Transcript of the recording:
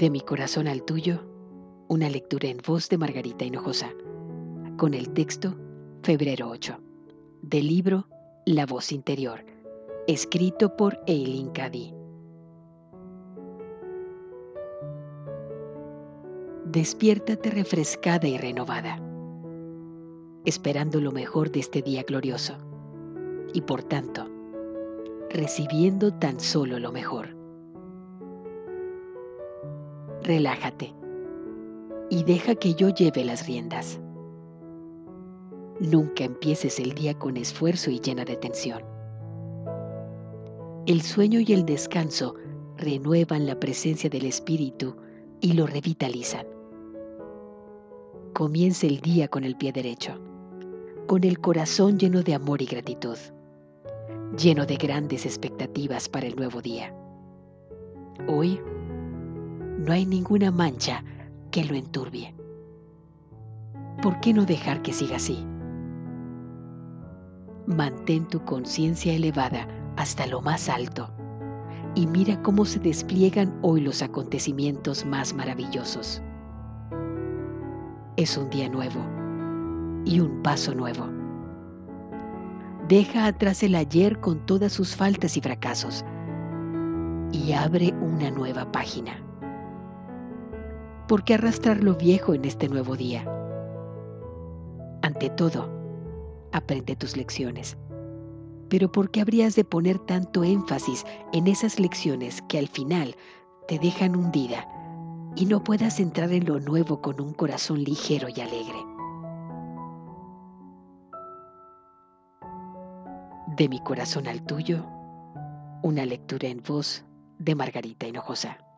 De mi corazón al tuyo, una lectura en voz de Margarita Hinojosa, con el texto Febrero 8, del libro La voz interior, escrito por Eileen Cady. Despiértate refrescada y renovada, esperando lo mejor de este día glorioso, y por tanto, recibiendo tan solo lo mejor. Relájate y deja que yo lleve las riendas. Nunca empieces el día con esfuerzo y llena de tensión. El sueño y el descanso renuevan la presencia del espíritu y lo revitalizan. Comienza el día con el pie derecho, con el corazón lleno de amor y gratitud, lleno de grandes expectativas para el nuevo día. Hoy no hay ninguna mancha que lo enturbie. ¿Por qué no dejar que siga así? Mantén tu conciencia elevada hasta lo más alto y mira cómo se despliegan hoy los acontecimientos más maravillosos. Es un día nuevo y un paso nuevo. Deja atrás el ayer con todas sus faltas y fracasos y abre una nueva página. ¿Por qué arrastrar lo viejo en este nuevo día? Ante todo, aprende tus lecciones. Pero ¿por qué habrías de poner tanto énfasis en esas lecciones que al final te dejan hundida y no puedas entrar en lo nuevo con un corazón ligero y alegre? De mi corazón al tuyo, una lectura en voz de Margarita Hinojosa.